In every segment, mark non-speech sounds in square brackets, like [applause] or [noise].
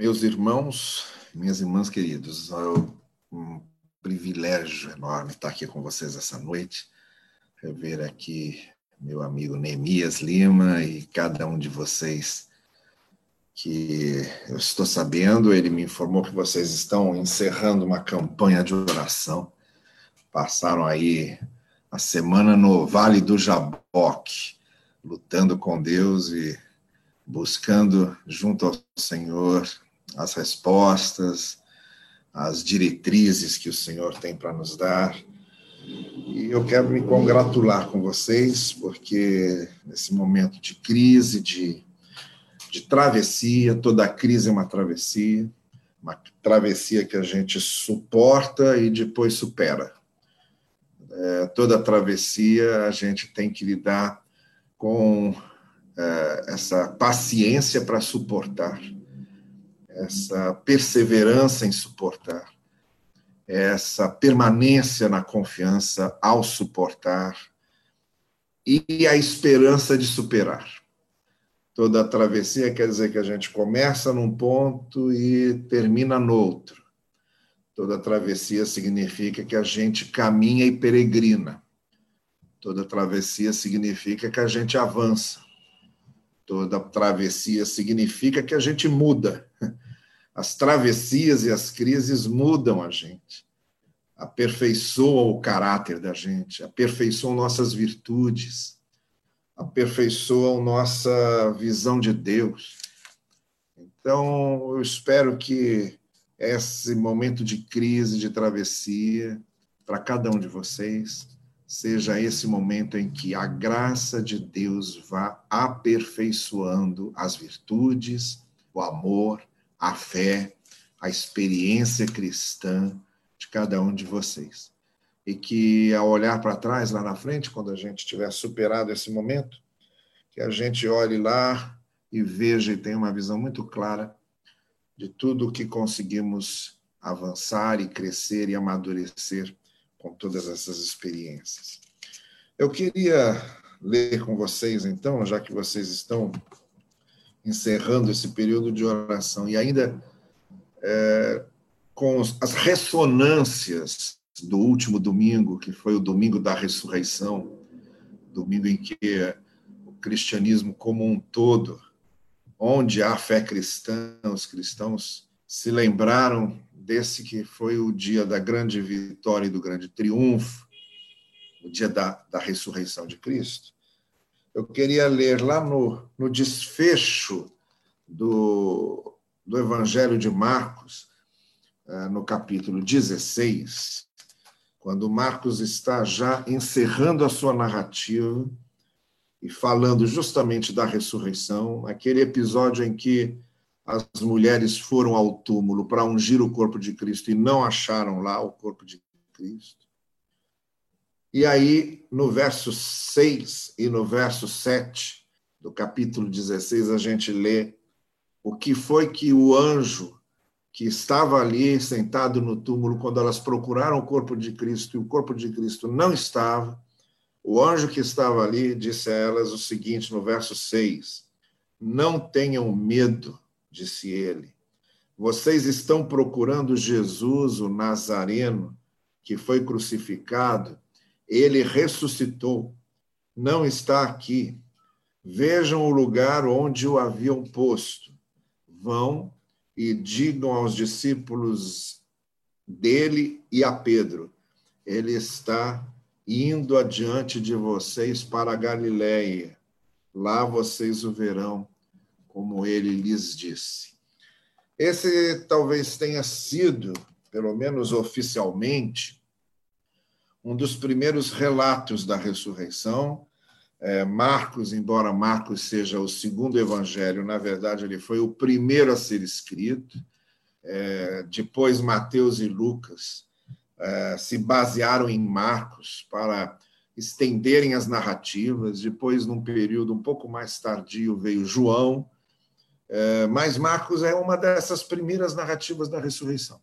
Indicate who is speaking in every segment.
Speaker 1: Meus irmãos, minhas irmãs queridos, é um privilégio enorme estar aqui com vocês essa noite, rever aqui meu amigo Neemias Lima e cada um de vocês que eu estou sabendo, ele me informou que vocês estão encerrando uma campanha de oração. Passaram aí a semana no Vale do Jaboque, lutando com Deus e buscando junto ao Senhor as respostas, as diretrizes que o Senhor tem para nos dar. E eu quero me congratular com vocês, porque nesse momento de crise, de, de travessia, toda crise é uma travessia, uma travessia que a gente suporta e depois supera. É, toda travessia a gente tem que lidar com é, essa paciência para suportar essa perseverança em suportar, essa permanência na confiança ao suportar e a esperança de superar. Toda travessia quer dizer que a gente começa num ponto e termina no outro. Toda travessia significa que a gente caminha e peregrina. Toda travessia significa que a gente avança. Toda travessia significa que a gente muda as travessias e as crises mudam a gente, aperfeiçoam o caráter da gente, aperfeiçoam nossas virtudes, aperfeiçoam nossa visão de Deus. Então, eu espero que esse momento de crise, de travessia, para cada um de vocês, seja esse momento em que a graça de Deus vá aperfeiçoando as virtudes, o amor, a fé, a experiência cristã de cada um de vocês. E que ao olhar para trás, lá na frente, quando a gente tiver superado esse momento, que a gente olhe lá e veja e tenha uma visão muito clara de tudo o que conseguimos avançar e crescer e amadurecer com todas essas experiências. Eu queria ler com vocês, então, já que vocês estão encerrando esse período de oração. E ainda é, com as ressonâncias do último domingo, que foi o domingo da ressurreição, domingo em que o cristianismo como um todo, onde há fé cristã, os cristãos se lembraram desse que foi o dia da grande vitória e do grande triunfo, o dia da, da ressurreição de Cristo eu queria ler lá no, no desfecho do, do Evangelho de Marcos, eh, no capítulo 16, quando Marcos está já encerrando a sua narrativa e falando justamente da ressurreição, aquele episódio em que as mulheres foram ao túmulo para ungir o corpo de Cristo e não acharam lá o corpo de Cristo. E aí, no verso 6 e no verso 7 do capítulo 16, a gente lê o que foi que o anjo que estava ali sentado no túmulo quando elas procuraram o corpo de Cristo e o corpo de Cristo não estava, o anjo que estava ali disse a elas o seguinte no verso 6: Não tenham medo, disse ele. Vocês estão procurando Jesus, o Nazareno, que foi crucificado ele ressuscitou, não está aqui. Vejam o lugar onde o haviam posto. Vão e digam aos discípulos dele e a Pedro: Ele está indo adiante de vocês para a Galiléia. Lá vocês o verão, como ele lhes disse. Esse talvez tenha sido, pelo menos oficialmente, um dos primeiros relatos da ressurreição. É, Marcos, embora Marcos seja o segundo evangelho, na verdade ele foi o primeiro a ser escrito. É, depois Mateus e Lucas é, se basearam em Marcos para estenderem as narrativas. Depois, num período um pouco mais tardio, veio João. É, mas Marcos é uma dessas primeiras narrativas da ressurreição.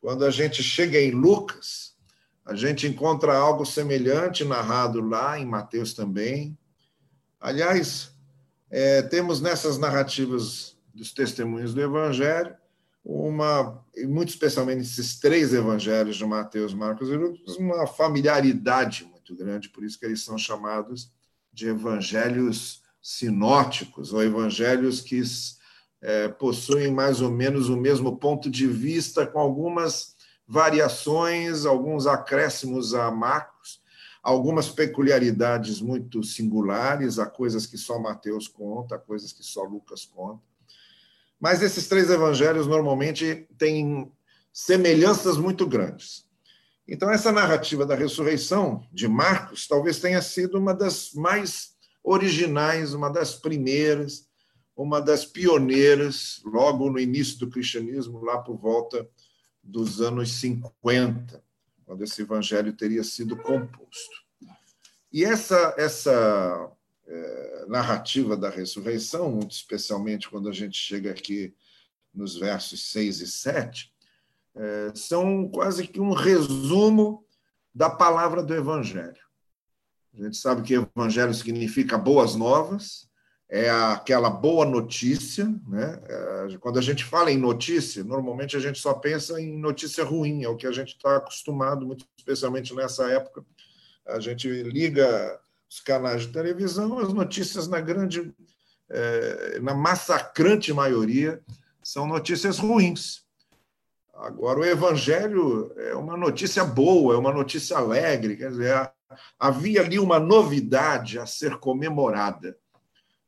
Speaker 1: Quando a gente chega em Lucas, a gente encontra algo semelhante narrado lá em Mateus também. Aliás, é, temos nessas narrativas dos testemunhos do Evangelho, uma, muito especialmente esses três evangelhos de Mateus, Marcos e Lucas, uma familiaridade muito grande, por isso que eles são chamados de evangelhos sinóticos, ou evangelhos que é, possuem mais ou menos o mesmo ponto de vista, com algumas variações, alguns acréscimos a Marcos, algumas peculiaridades muito singulares, há coisas que só Mateus conta, há coisas que só Lucas conta. Mas esses três evangelhos normalmente têm semelhanças muito grandes. Então, essa narrativa da ressurreição de Marcos talvez tenha sido uma das mais originais, uma das primeiras, uma das pioneiras, logo no início do cristianismo, lá por volta dos anos 50, quando esse evangelho teria sido composto. E essa, essa é, narrativa da ressurreição, muito especialmente quando a gente chega aqui nos versos 6 e 7, é, são quase que um resumo da palavra do Evangelho. A gente sabe que Evangelho significa boas novas, é aquela boa notícia. Né? É, quando a gente fala em notícia, normalmente a gente só pensa em notícia ruim, é o que a gente está acostumado, muito especialmente nessa época. A gente liga os canais de televisão, as notícias na grande, é, na massacrante maioria, são notícias ruins. Agora, o Evangelho é uma notícia boa, é uma notícia alegre, quer dizer, havia ali uma novidade a ser comemorada.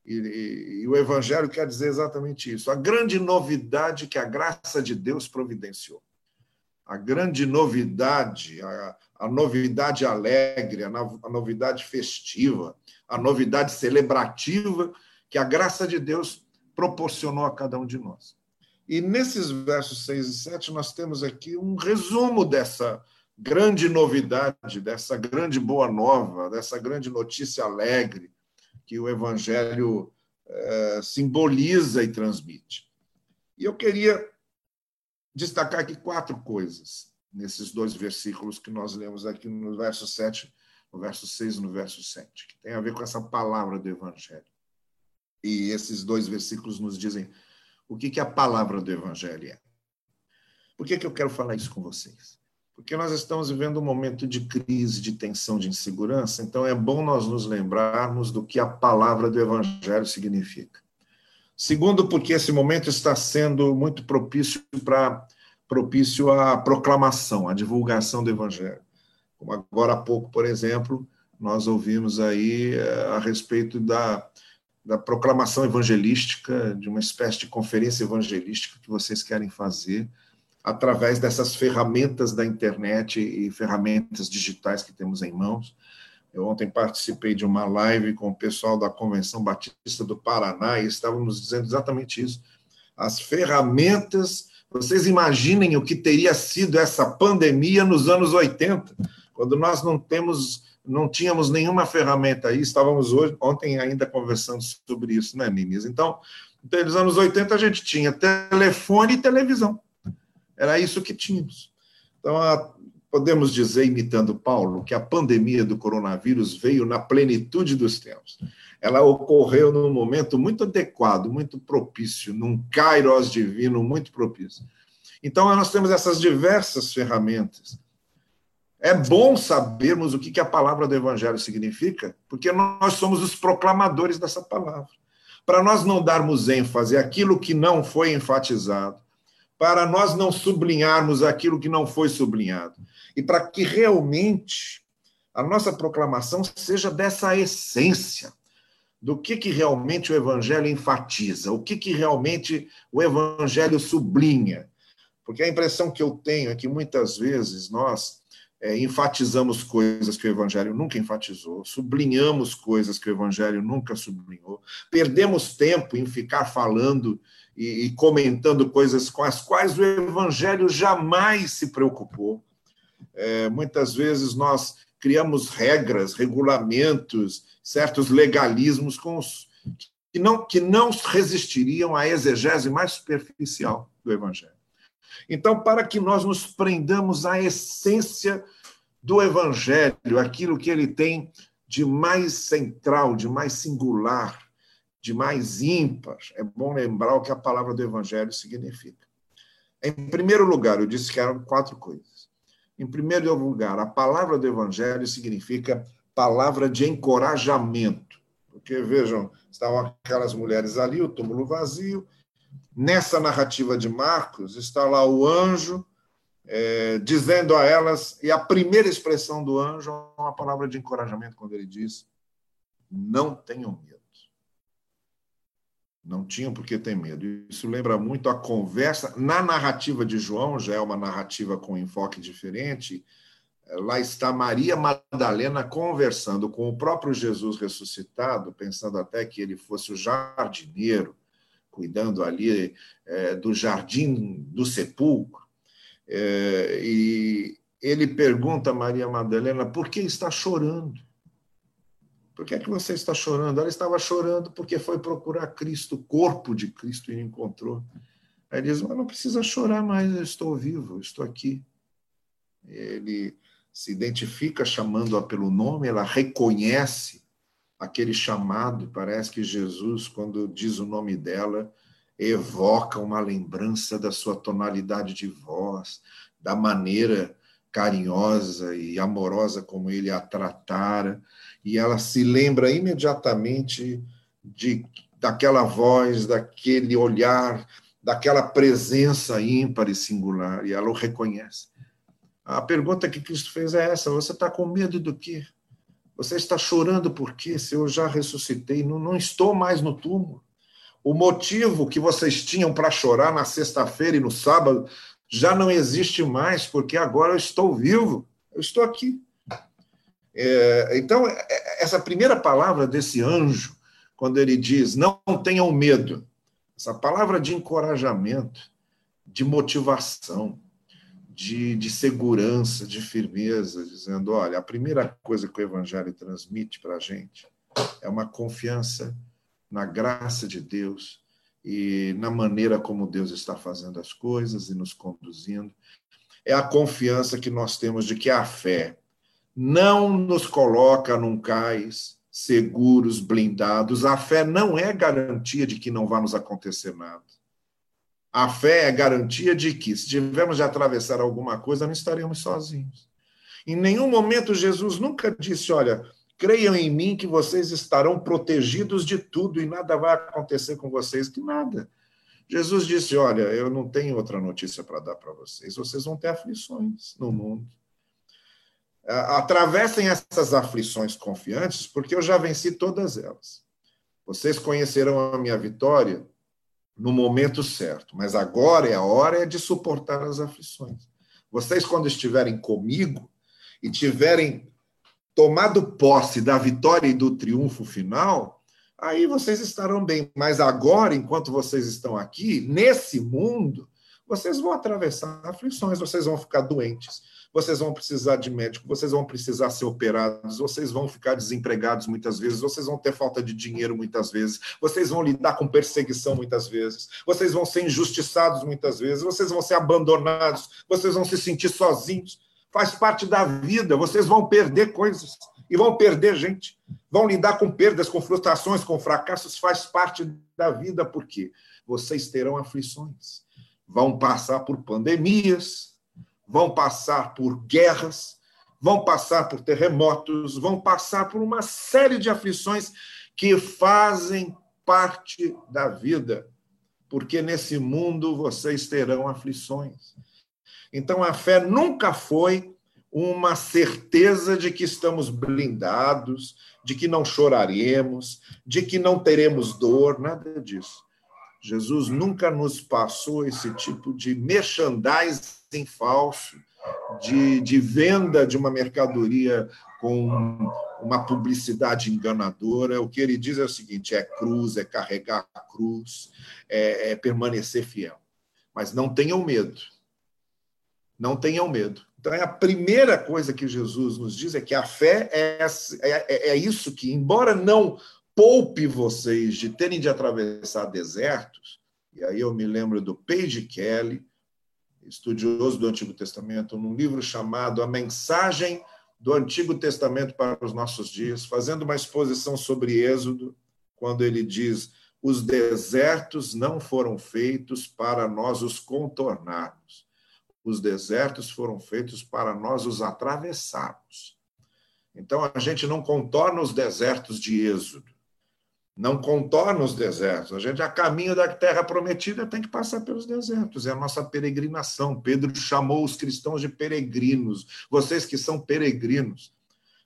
Speaker 1: E, e, e, o Evangelho quer dizer exatamente isso. A grande novidade que a graça de Deus providenciou. A grande novidade, a, a novidade alegre, a, a novidade festiva, a novidade celebrativa que a graça de Deus proporcionou a cada um de nós. E nesses versos 6 e 7, nós temos aqui um resumo dessa grande novidade, dessa grande boa nova, dessa grande notícia alegre que o Evangelho eh, simboliza e transmite. E eu queria destacar aqui quatro coisas nesses dois versículos que nós lemos aqui no verso 7, no verso 6 e no verso 7, que tem a ver com essa palavra do Evangelho. E esses dois versículos nos dizem o que, que a palavra do Evangelho é. Por que, que eu quero falar isso com vocês? Porque nós estamos vivendo um momento de crise, de tensão, de insegurança, então é bom nós nos lembrarmos do que a palavra do Evangelho significa. Segundo, porque esse momento está sendo muito propício para propício à proclamação, à divulgação do Evangelho. Como agora há pouco, por exemplo, nós ouvimos aí eh, a respeito da da proclamação evangelística, de uma espécie de conferência evangelística que vocês querem fazer através dessas ferramentas da internet e ferramentas digitais que temos em mãos. Eu ontem participei de uma live com o pessoal da Convenção Batista do Paraná e estávamos dizendo exatamente isso. As ferramentas, vocês imaginem o que teria sido essa pandemia nos anos 80, quando nós não temos não tínhamos nenhuma ferramenta aí, estávamos hoje, ontem ainda conversando sobre isso, né, Ninis? Então, nos anos 80 a gente tinha telefone e televisão. Era isso que tínhamos. Então, a, podemos dizer, imitando Paulo, que a pandemia do coronavírus veio na plenitude dos tempos. Ela ocorreu num momento muito adequado, muito propício, num kairos divino muito propício. Então, nós temos essas diversas ferramentas é bom sabermos o que a palavra do Evangelho significa, porque nós somos os proclamadores dessa palavra. Para nós não darmos ênfase àquilo que não foi enfatizado, para nós não sublinharmos aquilo que não foi sublinhado, e para que realmente a nossa proclamação seja dessa essência, do que, que realmente o Evangelho enfatiza, o que, que realmente o Evangelho sublinha. Porque a impressão que eu tenho é que muitas vezes nós é, enfatizamos coisas que o Evangelho nunca enfatizou, sublinhamos coisas que o Evangelho nunca sublinhou, perdemos tempo em ficar falando e, e comentando coisas com as quais o Evangelho jamais se preocupou. É, muitas vezes nós criamos regras, regulamentos, certos legalismos com os, que, não, que não resistiriam à exegese mais superficial do Evangelho. Então, para que nós nos prendamos à essência do Evangelho, aquilo que ele tem de mais central, de mais singular, de mais ímpar, é bom lembrar o que a palavra do Evangelho significa. Em primeiro lugar, eu disse que eram quatro coisas. Em primeiro lugar, a palavra do Evangelho significa palavra de encorajamento. Porque, vejam, estavam aquelas mulheres ali, o túmulo vazio. Nessa narrativa de Marcos, está lá o anjo é, dizendo a elas, e a primeira expressão do anjo é uma palavra de encorajamento, quando ele diz: Não tenham medo. Não tinham por que ter medo. Isso lembra muito a conversa. Na narrativa de João, já é uma narrativa com enfoque diferente. Lá está Maria Madalena conversando com o próprio Jesus ressuscitado, pensando até que ele fosse o jardineiro, cuidando ali é, do jardim do sepulcro. É, e ele pergunta a Maria Madalena por que está chorando. Por que é que você está chorando? Ela estava chorando porque foi procurar Cristo, o corpo de Cristo, e encontrou. Aí ele diz: Mas não precisa chorar mais, eu estou vivo, eu estou aqui. Ele se identifica chamando-a pelo nome, ela reconhece aquele chamado. Parece que Jesus, quando diz o nome dela, evoca uma lembrança da sua tonalidade de voz, da maneira carinhosa e amorosa como ele a tratara, e ela se lembra imediatamente de daquela voz, daquele olhar, daquela presença ímpar e singular, e ela o reconhece. A pergunta que Cristo fez é essa: você está com medo do quê? Você está chorando por quê? Se eu já ressuscitei, não, não estou mais no túmulo. O motivo que vocês tinham para chorar na sexta-feira e no sábado já não existe mais, porque agora eu estou vivo, eu estou aqui. É, então, é, essa primeira palavra desse anjo, quando ele diz, não tenham medo, essa palavra de encorajamento, de motivação, de, de segurança, de firmeza, dizendo: olha, a primeira coisa que o Evangelho transmite para a gente é uma confiança na graça de Deus e na maneira como Deus está fazendo as coisas e nos conduzindo. É a confiança que nós temos de que a fé não nos coloca num cais seguros, blindados. A fé não é garantia de que não vai nos acontecer nada. A fé é garantia de que, se tivermos de atravessar alguma coisa, não estaremos sozinhos. Em nenhum momento Jesus nunca disse: Olha, Creiam em mim que vocês estarão protegidos de tudo e nada vai acontecer com vocês, que nada. Jesus disse: Olha, eu não tenho outra notícia para dar para vocês, vocês vão ter aflições no mundo. Atravessem essas aflições confiantes, porque eu já venci todas elas. Vocês conhecerão a minha vitória no momento certo, mas agora é a hora de suportar as aflições. Vocês, quando estiverem comigo e tiverem tomado posse da vitória e do triunfo final, aí vocês estarão bem. Mas agora, enquanto vocês estão aqui, nesse mundo, vocês vão atravessar aflições, vocês vão ficar doentes, vocês vão precisar de médico, vocês vão precisar ser operados, vocês vão ficar desempregados muitas vezes, vocês vão ter falta de dinheiro muitas vezes, vocês vão lidar com perseguição muitas vezes, vocês vão ser injustiçados muitas vezes, vocês vão ser abandonados, vocês vão se sentir sozinhos faz parte da vida. Vocês vão perder coisas e vão perder gente. Vão lidar com perdas, com frustrações, com fracassos, faz parte da vida, porque vocês terão aflições. Vão passar por pandemias, vão passar por guerras, vão passar por terremotos, vão passar por uma série de aflições que fazem parte da vida, porque nesse mundo vocês terão aflições. Então, a fé nunca foi uma certeza de que estamos blindados, de que não choraremos, de que não teremos dor, nada disso. Jesus nunca nos passou esse tipo de merchandising falso, de, de venda de uma mercadoria com uma publicidade enganadora. O que ele diz é o seguinte: é cruz, é carregar a cruz, é, é permanecer fiel. Mas não tenham medo não tenham medo. Então, é a primeira coisa que Jesus nos diz é que a fé é, é, é isso que, embora não poupe vocês de terem de atravessar desertos, e aí eu me lembro do Page Kelly, estudioso do Antigo Testamento, num livro chamado A Mensagem do Antigo Testamento para os Nossos Dias, fazendo uma exposição sobre Êxodo, quando ele diz: os desertos não foram feitos para nós os contornarmos. Os desertos foram feitos para nós os atravessarmos. Então, a gente não contorna os desertos de Êxodo, não contorna os desertos. A gente, a caminho da terra prometida, tem que passar pelos desertos. É a nossa peregrinação. Pedro chamou os cristãos de peregrinos. Vocês que são peregrinos.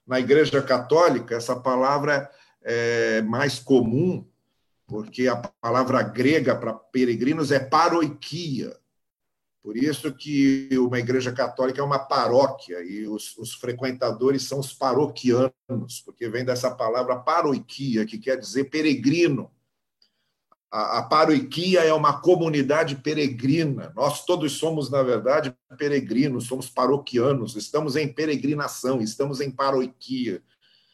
Speaker 1: Na Igreja Católica, essa palavra é mais comum, porque a palavra grega para peregrinos é paroikia. Por isso que uma igreja católica é uma paróquia e os, os, frequentadores são os paroquianos, porque vem dessa palavra paroiquia, que quer dizer peregrino. A, a paroiquia é uma comunidade peregrina. Nós todos somos, na verdade, peregrinos, somos paroquianos, estamos em peregrinação, estamos em paroiquia.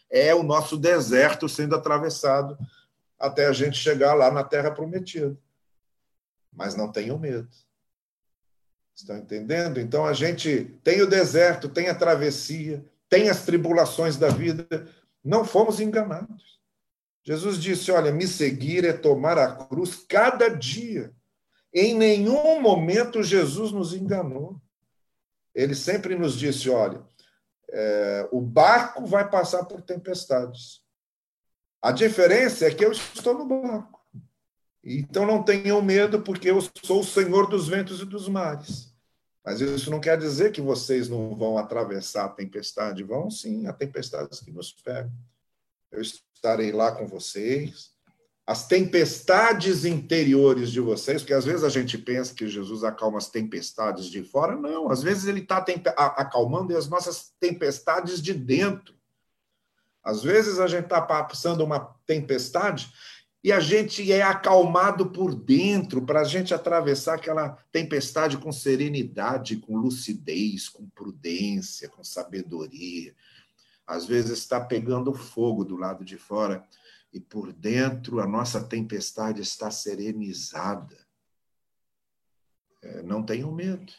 Speaker 1: É o nosso deserto sendo atravessado até a gente chegar lá na terra prometida. Mas não tenham medo Estão entendendo? Então a gente tem o deserto, tem a travessia, tem as tribulações da vida. Não fomos enganados. Jesus disse: Olha, me seguir é tomar a cruz cada dia. Em nenhum momento Jesus nos enganou. Ele sempre nos disse: Olha, é, o barco vai passar por tempestades. A diferença é que eu estou no barco. Então não tenham medo, porque eu sou o Senhor dos ventos e dos mares. Mas isso não quer dizer que vocês não vão atravessar a tempestade. Vão sim, há tempestades que nos pegam. Eu estarei lá com vocês. As tempestades interiores de vocês, porque às vezes a gente pensa que Jesus acalma as tempestades de fora. Não, às vezes ele está acalmando as nossas tempestades de dentro. Às vezes a gente está passando uma tempestade e a gente é acalmado por dentro para a gente atravessar aquela tempestade com serenidade, com lucidez, com prudência, com sabedoria. Às vezes está pegando fogo do lado de fora e por dentro a nossa tempestade está serenizada. É, não tenham medo.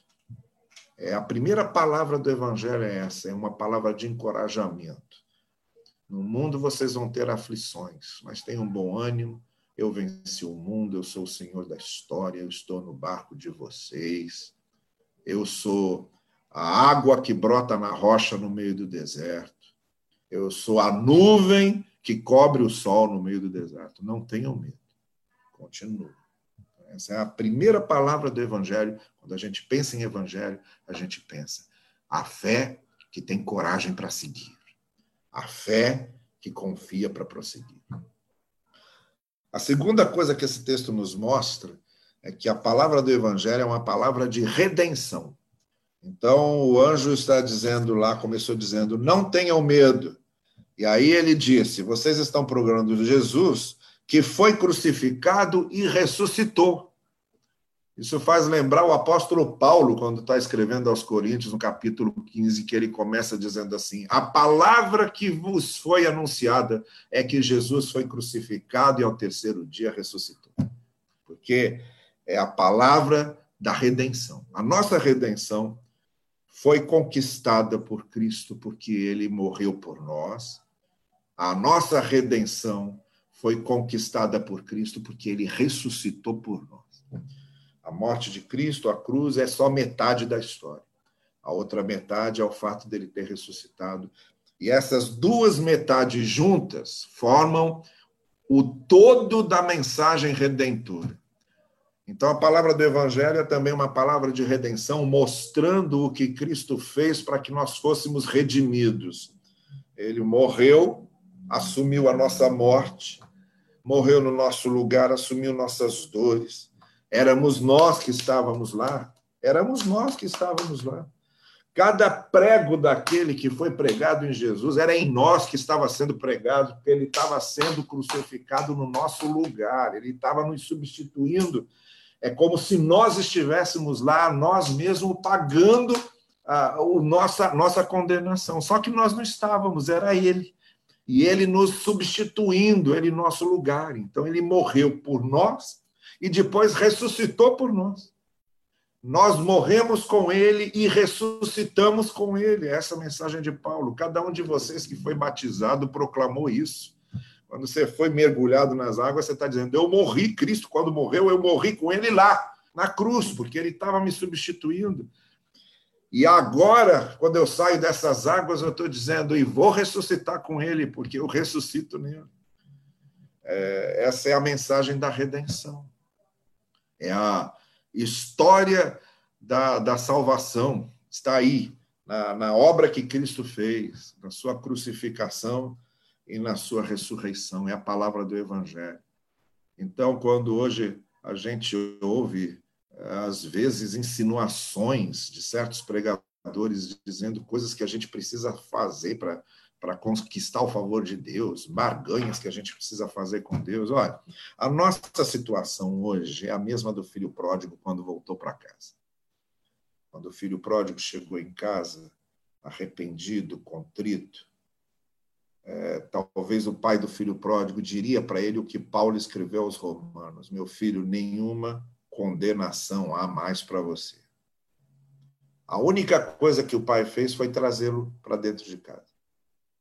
Speaker 1: É, a primeira palavra do Evangelho é essa, é uma palavra de encorajamento. No mundo vocês vão ter aflições, mas tenham bom ânimo. Eu venci o mundo, eu sou o Senhor da história, eu estou no barco de vocês. Eu sou a água que brota na rocha no meio do deserto. Eu sou a nuvem que cobre o sol no meio do deserto. Não tenham medo. Continue. Essa é a primeira palavra do Evangelho. Quando a gente pensa em Evangelho, a gente pensa a fé que tem coragem para seguir a fé que confia para prosseguir. A segunda coisa que esse texto nos mostra é que a palavra do Evangelho é uma palavra de redenção. Então, o anjo está dizendo lá, começou dizendo: não tenham medo. E aí ele disse: vocês estão procurando Jesus, que foi crucificado e ressuscitou. Isso faz lembrar o apóstolo Paulo, quando está escrevendo aos Coríntios, no capítulo 15, que ele começa dizendo assim: A palavra que vos foi anunciada é que Jesus foi crucificado e ao terceiro dia ressuscitou. Porque é a palavra da redenção. A nossa redenção foi conquistada por Cristo porque ele morreu por nós. A nossa redenção foi conquistada por Cristo porque ele ressuscitou por nós. A morte de Cristo, a cruz, é só metade da história. A outra metade é o fato dele ter ressuscitado. E essas duas metades juntas formam o todo da mensagem redentora. Então, a palavra do Evangelho é também uma palavra de redenção, mostrando o que Cristo fez para que nós fôssemos redimidos. Ele morreu, assumiu a nossa morte, morreu no nosso lugar, assumiu nossas dores Éramos nós que estávamos lá. Éramos nós que estávamos lá. Cada prego daquele que foi pregado em Jesus era em nós que estava sendo pregado, porque ele estava sendo crucificado no nosso lugar, ele estava nos substituindo. É como se nós estivéssemos lá, nós mesmos pagando a, o nossa, nossa condenação. Só que nós não estávamos, era ele. E ele nos substituindo, ele em nosso lugar. Então ele morreu por nós e depois ressuscitou por nós. Nós morremos com ele e ressuscitamos com ele. Essa é a mensagem de Paulo. Cada um de vocês que foi batizado proclamou isso. Quando você foi mergulhado nas águas, você está dizendo: Eu morri, Cristo, quando morreu, eu morri com ele lá, na cruz, porque ele estava me substituindo. E agora, quando eu saio dessas águas, eu estou dizendo: E vou ressuscitar com ele, porque eu ressuscito nele. É, essa é a mensagem da redenção. É a história da, da salvação. Está aí, na, na obra que Cristo fez, na sua crucificação e na sua ressurreição. É a palavra do Evangelho. Então, quando hoje a gente ouve, às vezes, insinuações de certos pregadores dizendo coisas que a gente precisa fazer para para conquistar o favor de Deus, barganhas que a gente precisa fazer com Deus. Olha, a nossa situação hoje é a mesma do filho pródigo quando voltou para casa. Quando o filho pródigo chegou em casa, arrependido, contrito, é, talvez o pai do filho pródigo diria para ele o que Paulo escreveu aos Romanos: Meu filho, nenhuma condenação há mais para você. A única coisa que o pai fez foi trazê-lo para dentro de casa.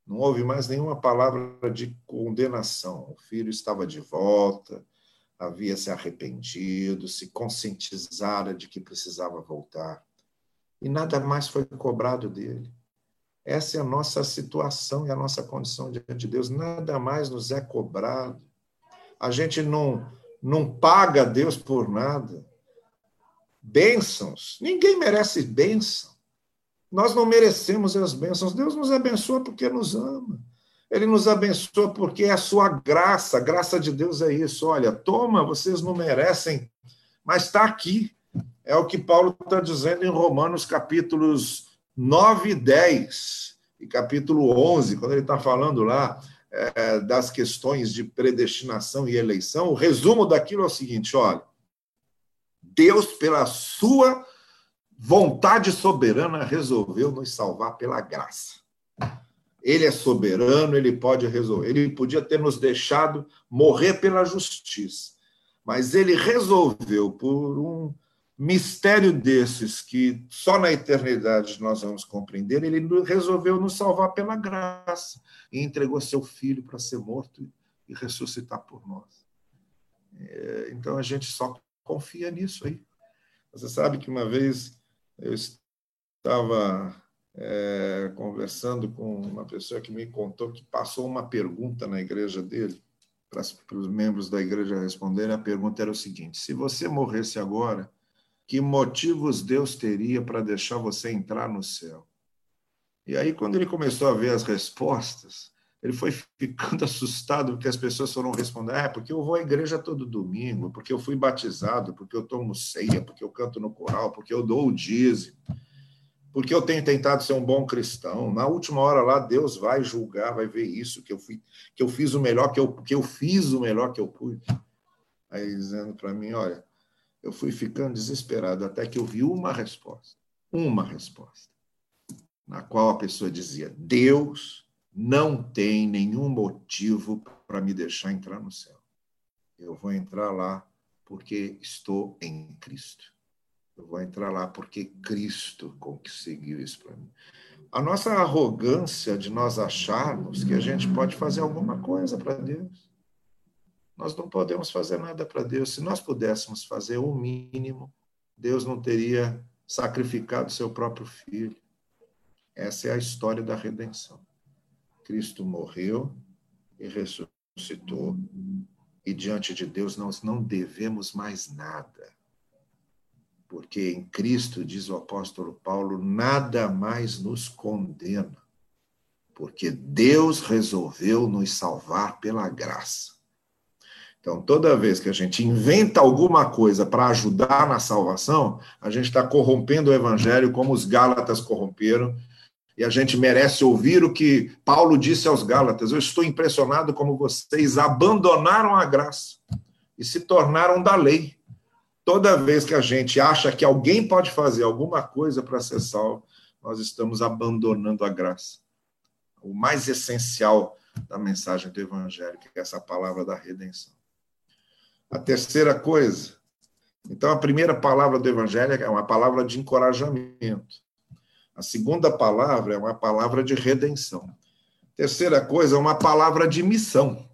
Speaker 1: Não houve mais nenhuma palavra de condenação. O filho estava de volta, havia se arrependido, se conscientizara de que precisava voltar. E nada mais foi cobrado dele. Essa é a nossa situação e a nossa condição diante de Deus. Nada mais nos é cobrado. A gente não, não paga Deus por nada. Bênçãos. Ninguém merece bênção. Nós não merecemos as bênçãos. Deus nos abençoa porque nos ama. Ele nos abençoa porque é a sua graça. A graça de Deus é isso. Olha, toma, vocês não merecem, mas está aqui. É o que Paulo está dizendo em Romanos capítulos 9 e 10 e capítulo 11, quando ele está falando lá é, das questões de predestinação e eleição. O resumo daquilo é o seguinte: olha, Deus, pela sua vontade soberana resolveu nos salvar pela graça. Ele é soberano, ele pode resolver. Ele podia ter nos deixado morrer pela justiça, mas ele resolveu por um mistério desses que só na eternidade nós vamos compreender, ele resolveu nos salvar pela graça e entregou seu filho para ser morto e ressuscitar por nós. É, então a gente só confia nisso aí. Você sabe que uma vez eu estava é, conversando com uma pessoa que me contou que passou uma pergunta na igreja dele, para, para os membros da igreja responderem. A pergunta era o seguinte: se você morresse agora, que motivos Deus teria para deixar você entrar no céu? E aí, quando ele começou a ver as respostas, ele foi ficando [laughs] assustado porque as pessoas foram responder: é, porque eu vou à igreja todo domingo, porque eu fui batizado, porque eu tomo ceia, porque eu canto no coral, porque eu dou o dízimo, porque eu tenho tentado ser um bom cristão. Na última hora lá, Deus vai julgar, vai ver isso, que eu, fui, que eu fiz o melhor que eu, que eu fiz o melhor que eu pude. Aí dizendo para mim: olha, eu fui ficando desesperado até que eu vi uma resposta, uma resposta, na qual a pessoa dizia: Deus não tem nenhum motivo para me deixar entrar no céu. Eu vou entrar lá porque estou em Cristo. Eu vou entrar lá porque Cristo conseguiu isso para mim. A nossa arrogância de nós acharmos que a gente pode fazer alguma coisa para Deus. Nós não podemos fazer nada para Deus. Se nós pudéssemos fazer o mínimo, Deus não teria sacrificado seu próprio filho. Essa é a história da redenção. Cristo morreu e ressuscitou, e diante de Deus nós não devemos mais nada. Porque em Cristo, diz o apóstolo Paulo, nada mais nos condena, porque Deus resolveu nos salvar pela graça. Então, toda vez que a gente inventa alguma coisa para ajudar na salvação, a gente está corrompendo o evangelho como os Gálatas corromperam e a gente merece ouvir o que Paulo disse aos Gálatas: Eu estou impressionado como vocês abandonaram a graça e se tornaram da lei. Toda vez que a gente acha que alguém pode fazer alguma coisa para ser salvo, nós estamos abandonando a graça. O mais essencial da mensagem do Evangelho, que é essa palavra da redenção. A terceira coisa, então a primeira palavra do Evangelho é uma palavra de encorajamento. A segunda palavra é uma palavra de redenção. Terceira coisa, é uma palavra de missão.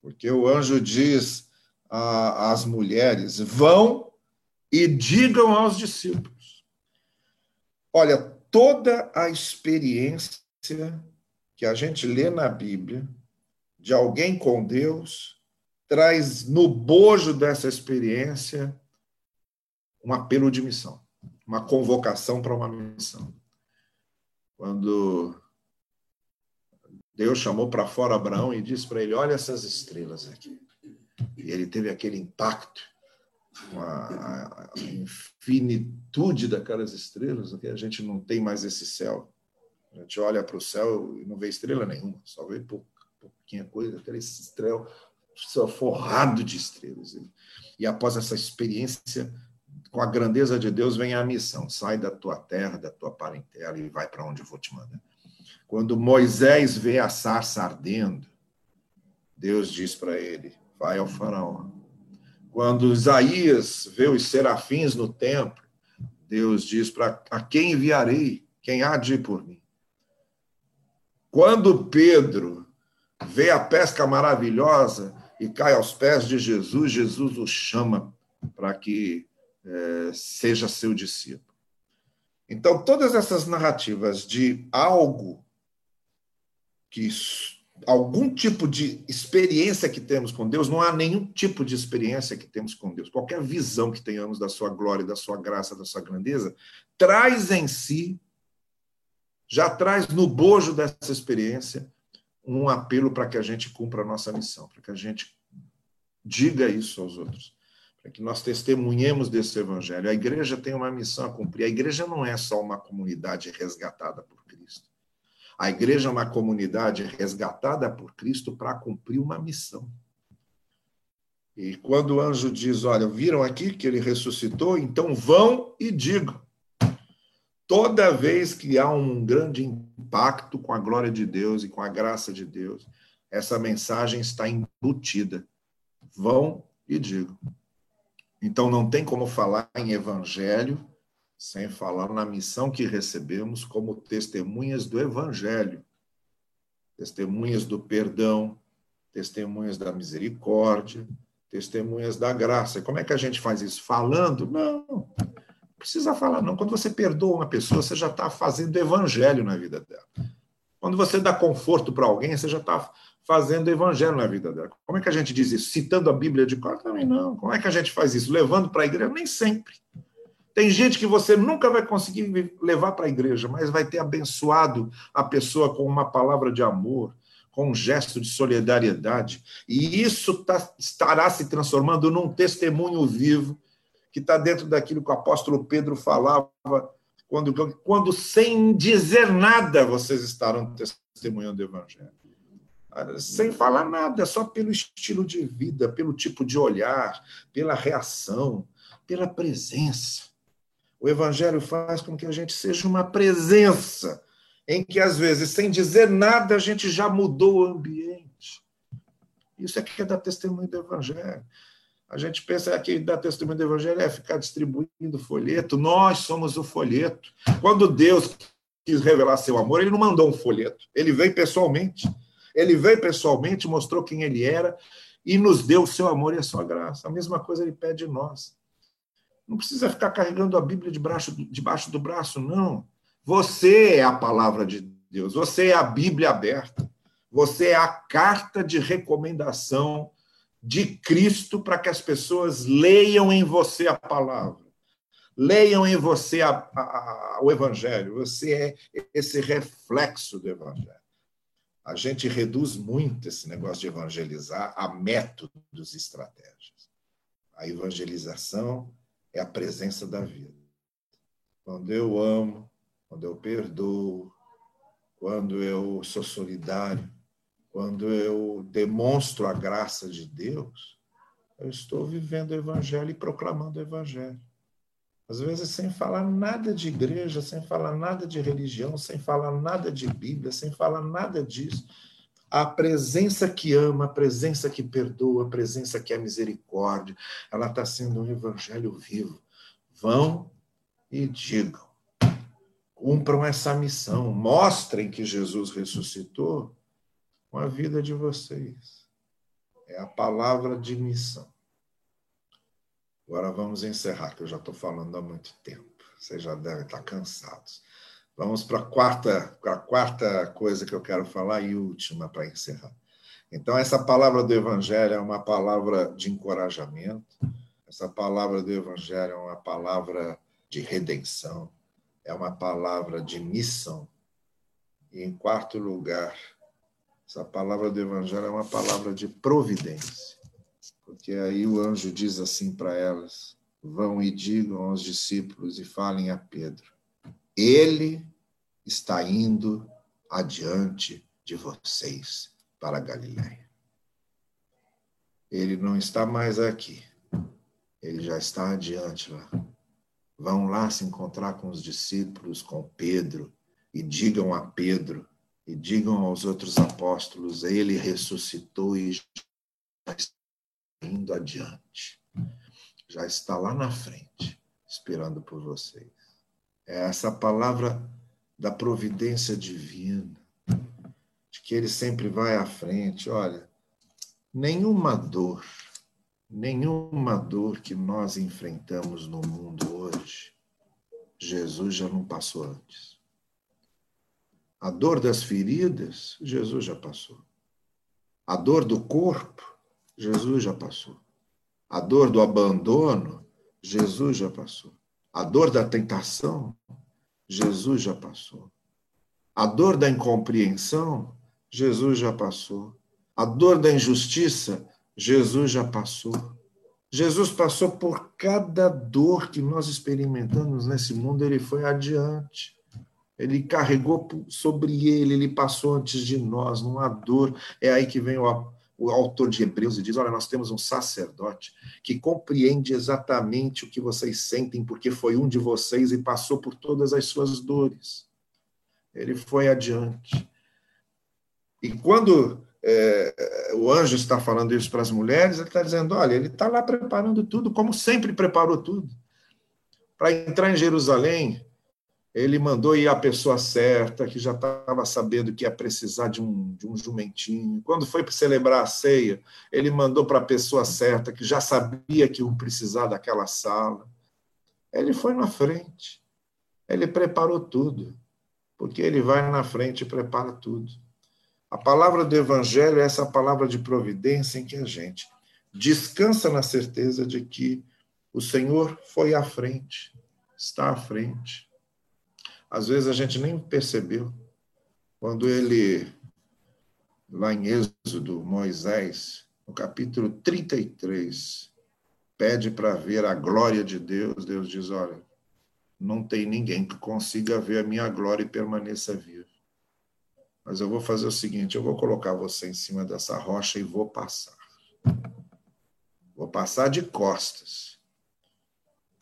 Speaker 1: Porque o anjo diz às mulheres: vão e digam aos discípulos. Olha, toda a experiência que a gente lê na Bíblia de alguém com Deus traz no bojo dessa experiência um apelo de missão, uma convocação para uma missão. Quando Deus chamou para fora Abraão e disse para ele: Olha essas estrelas aqui. E ele teve aquele impacto com a, a infinitude daquelas estrelas, que a gente não tem mais esse céu. A gente olha para o céu e não vê estrela nenhuma, só vê pouquinha coisa, aquele estrela forrado de estrelas. E após essa experiência com a grandeza de Deus vem a missão: sai da tua terra, da tua parentela e vai para onde eu vou te mandar. Quando Moisés vê a sarça ardendo, Deus diz para ele: vai ao faraó. Quando Isaías vê os serafins no templo, Deus diz para a quem enviarei? Quem há de ir por mim? Quando Pedro vê a pesca maravilhosa e cai aos pés de Jesus, Jesus o chama para que seja seu discípulo. Então, todas essas narrativas de algo que algum tipo de experiência que temos com Deus, não há nenhum tipo de experiência que temos com Deus. Qualquer visão que tenhamos da sua glória, da sua graça, da sua grandeza, traz em si, já traz no bojo dessa experiência, um apelo para que a gente cumpra a nossa missão, para que a gente diga isso aos outros, para que nós testemunhemos desse evangelho. A igreja tem uma missão a cumprir. A igreja não é só uma comunidade resgatada por a igreja é uma comunidade resgatada por Cristo para cumprir uma missão. E quando o anjo diz: Olha, viram aqui que ele ressuscitou? Então vão e digam. Toda vez que há um grande impacto com a glória de Deus e com a graça de Deus, essa mensagem está embutida. Vão e digam. Então não tem como falar em evangelho sem falar na missão que recebemos como testemunhas do Evangelho, testemunhas do perdão, testemunhas da misericórdia, testemunhas da graça. Como é que a gente faz isso? Falando? Não, não precisa falar, não. Quando você perdoa uma pessoa, você já está fazendo evangelho na vida dela. Quando você dá conforto para alguém, você já está fazendo evangelho na vida dela. Como é que a gente diz isso? Citando a Bíblia de cor? Também não. Como é que a gente faz isso? Levando para a igreja? Nem sempre. Tem gente que você nunca vai conseguir levar para a igreja, mas vai ter abençoado a pessoa com uma palavra de amor, com um gesto de solidariedade. E isso tá, estará se transformando num testemunho vivo que está dentro daquilo que o apóstolo Pedro falava, quando, quando sem dizer nada vocês estarão testemunhando o evangelho. Sem falar nada, só pelo estilo de vida, pelo tipo de olhar, pela reação, pela presença. O Evangelho faz com que a gente seja uma presença, em que, às vezes, sem dizer nada, a gente já mudou o ambiente. Isso é que é dar testemunho do Evangelho. A gente pensa que dar testemunho do Evangelho é ficar distribuindo folheto. Nós somos o folheto. Quando Deus quis revelar seu amor, ele não mandou um folheto. Ele veio pessoalmente. Ele veio pessoalmente, mostrou quem ele era e nos deu o seu amor e a sua graça. A mesma coisa ele pede de nós. Não precisa ficar carregando a Bíblia debaixo, debaixo do braço, não. Você é a palavra de Deus, você é a Bíblia aberta, você é a carta de recomendação de Cristo para que as pessoas leiam em você a palavra, leiam em você a, a, a, o Evangelho, você é esse reflexo do Evangelho. A gente reduz muito esse negócio de evangelizar a métodos e estratégias. A evangelização é a presença da vida. Quando eu amo, quando eu perdoo, quando eu sou solidário, quando eu demonstro a graça de Deus, eu estou vivendo o Evangelho e proclamando o Evangelho. Às vezes, sem falar nada de igreja, sem falar nada de religião, sem falar nada de Bíblia, sem falar nada disso. A presença que ama, a presença que perdoa, a presença que é misericórdia, ela está sendo um evangelho vivo. Vão e digam. Cumpram essa missão. Mostrem que Jesus ressuscitou com a vida de vocês. é a palavra de missão. Agora vamos encerrar, que eu já estou falando há muito tempo. Vocês já devem estar cansados. Vamos para a quarta, a quarta coisa que eu quero falar e última para encerrar. Então, essa palavra do Evangelho é uma palavra de encorajamento, essa palavra do Evangelho é uma palavra de redenção, é uma palavra de missão. E, em quarto lugar, essa palavra do Evangelho é uma palavra de providência, porque aí o anjo diz assim para elas: vão e digam aos discípulos e falem a Pedro: ele está indo adiante de vocês para Galiléia. Ele não está mais aqui. Ele já está adiante lá. Vão lá se encontrar com os discípulos, com Pedro, e digam a Pedro, e digam aos outros apóstolos: Ele ressuscitou e já indo adiante. Já está lá na frente, esperando por vocês. É essa palavra da providência divina de que ele sempre vai à frente. Olha, nenhuma dor, nenhuma dor que nós enfrentamos no mundo hoje, Jesus já não passou antes. A dor das feridas, Jesus já passou. A dor do corpo, Jesus já passou. A dor do abandono, Jesus já passou. A dor da tentação, Jesus já passou. A dor da incompreensão, Jesus já passou. A dor da injustiça, Jesus já passou. Jesus passou por cada dor que nós experimentamos nesse mundo, ele foi adiante. Ele carregou sobre ele, ele passou antes de nós, não há dor. É aí que vem o, o autor de Hebreus diz: Olha, nós temos um sacerdote que compreende exatamente o que vocês sentem, porque foi um de vocês e passou por todas as suas dores. Ele foi adiante. E quando é, o anjo está falando isso para as mulheres, ele está dizendo: olha, ele está lá preparando tudo, como sempre preparou tudo. Para entrar em Jerusalém, ele mandou ir a pessoa certa, que já estava sabendo que ia precisar de um, de um jumentinho. Quando foi para celebrar a ceia, ele mandou para a pessoa certa, que já sabia que ia precisar daquela sala. Ele foi na frente, ele preparou tudo, porque ele vai na frente e prepara tudo. A palavra do Evangelho é essa palavra de providência em que a gente descansa na certeza de que o Senhor foi à frente, está à frente. Às vezes a gente nem percebeu. Quando ele, lá em Êxodo, Moisés, no capítulo 33, pede para ver a glória de Deus, Deus diz: Olha, não tem ninguém que consiga ver a minha glória e permaneça vivo. Mas eu vou fazer o seguinte: eu vou colocar você em cima dessa rocha e vou passar. Vou passar de costas.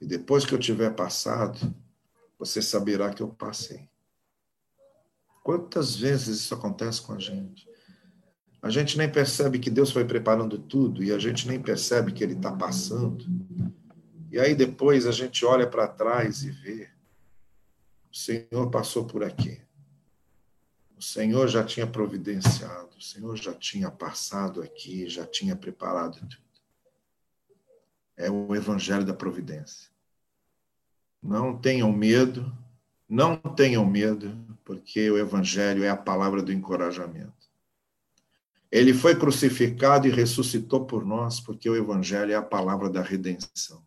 Speaker 1: E depois que eu tiver passado, você saberá que eu passei. Quantas vezes isso acontece com a gente? A gente nem percebe que Deus foi preparando tudo e a gente nem percebe que Ele está passando. E aí depois a gente olha para trás e vê: o Senhor passou por aqui. O Senhor já tinha providenciado, o Senhor já tinha passado aqui, já tinha preparado tudo. É o evangelho da providência. Não tenham medo, não tenham medo, porque o evangelho é a palavra do encorajamento. Ele foi crucificado e ressuscitou por nós, porque o evangelho é a palavra da redenção.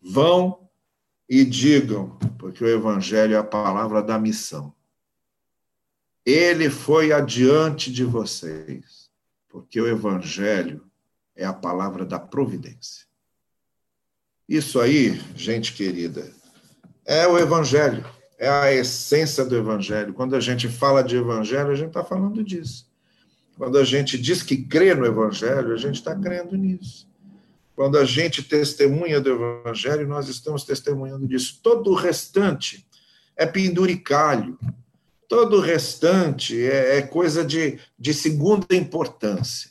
Speaker 1: Vão e digam, porque o evangelho é a palavra da missão. Ele foi adiante de vocês, porque o Evangelho é a palavra da providência. Isso aí, gente querida, é o Evangelho, é a essência do Evangelho. Quando a gente fala de Evangelho, a gente está falando disso. Quando a gente diz que crê no Evangelho, a gente está crendo nisso. Quando a gente testemunha do Evangelho, nós estamos testemunhando disso. Todo o restante é penduricalho, Todo o restante é, é coisa de, de segunda importância.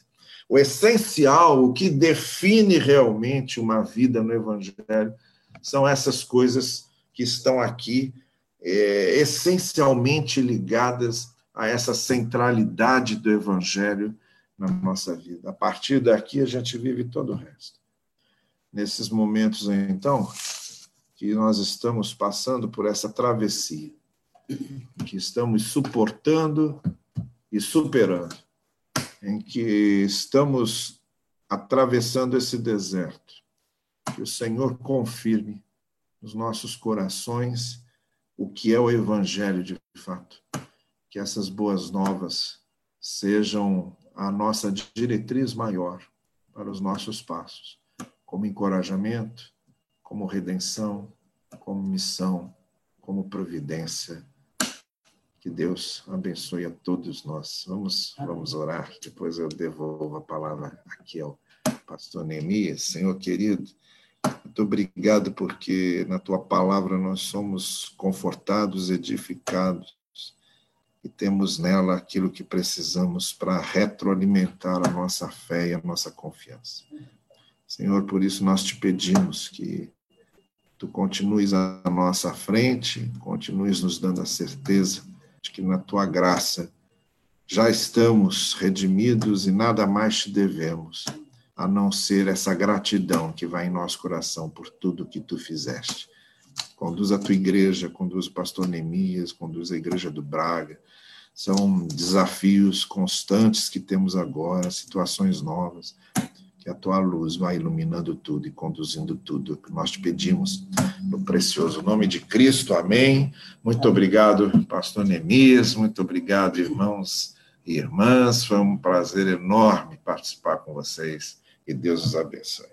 Speaker 1: O essencial, o que define realmente uma vida no Evangelho, são essas coisas que estão aqui, é, essencialmente ligadas a essa centralidade do Evangelho, na nossa vida. A partir daqui, a gente vive todo o resto. Nesses momentos, então, que nós estamos passando por essa travessia, que estamos suportando e superando, em que estamos atravessando esse deserto. Que o Senhor confirme nos nossos corações o que é o Evangelho de fato. Que essas boas novas sejam a nossa diretriz maior para os nossos passos, como encorajamento, como redenção, como missão, como providência. Que Deus abençoe a todos nós. Vamos, vamos orar. Depois eu devolvo a palavra aqui ao pastor Neemias. Senhor querido, muito obrigado porque na tua palavra nós somos confortados, edificados e temos nela aquilo que precisamos para retroalimentar a nossa fé e a nossa confiança. Senhor, por isso nós te pedimos que tu continues à nossa frente, continues nos dando a certeza de que na tua graça já estamos redimidos e nada mais te devemos, a não ser essa gratidão que vai em nosso coração por tudo que tu fizeste. Conduz a tua igreja, conduz o pastor Neemias, conduz a igreja do Braga. São desafios constantes que temos agora, situações novas que a tua luz vai iluminando tudo e conduzindo tudo que nós te pedimos no precioso nome de Cristo. Amém. Muito obrigado, pastor Neemias, muito obrigado, irmãos e irmãs. Foi um prazer enorme participar com vocês e Deus os abençoe.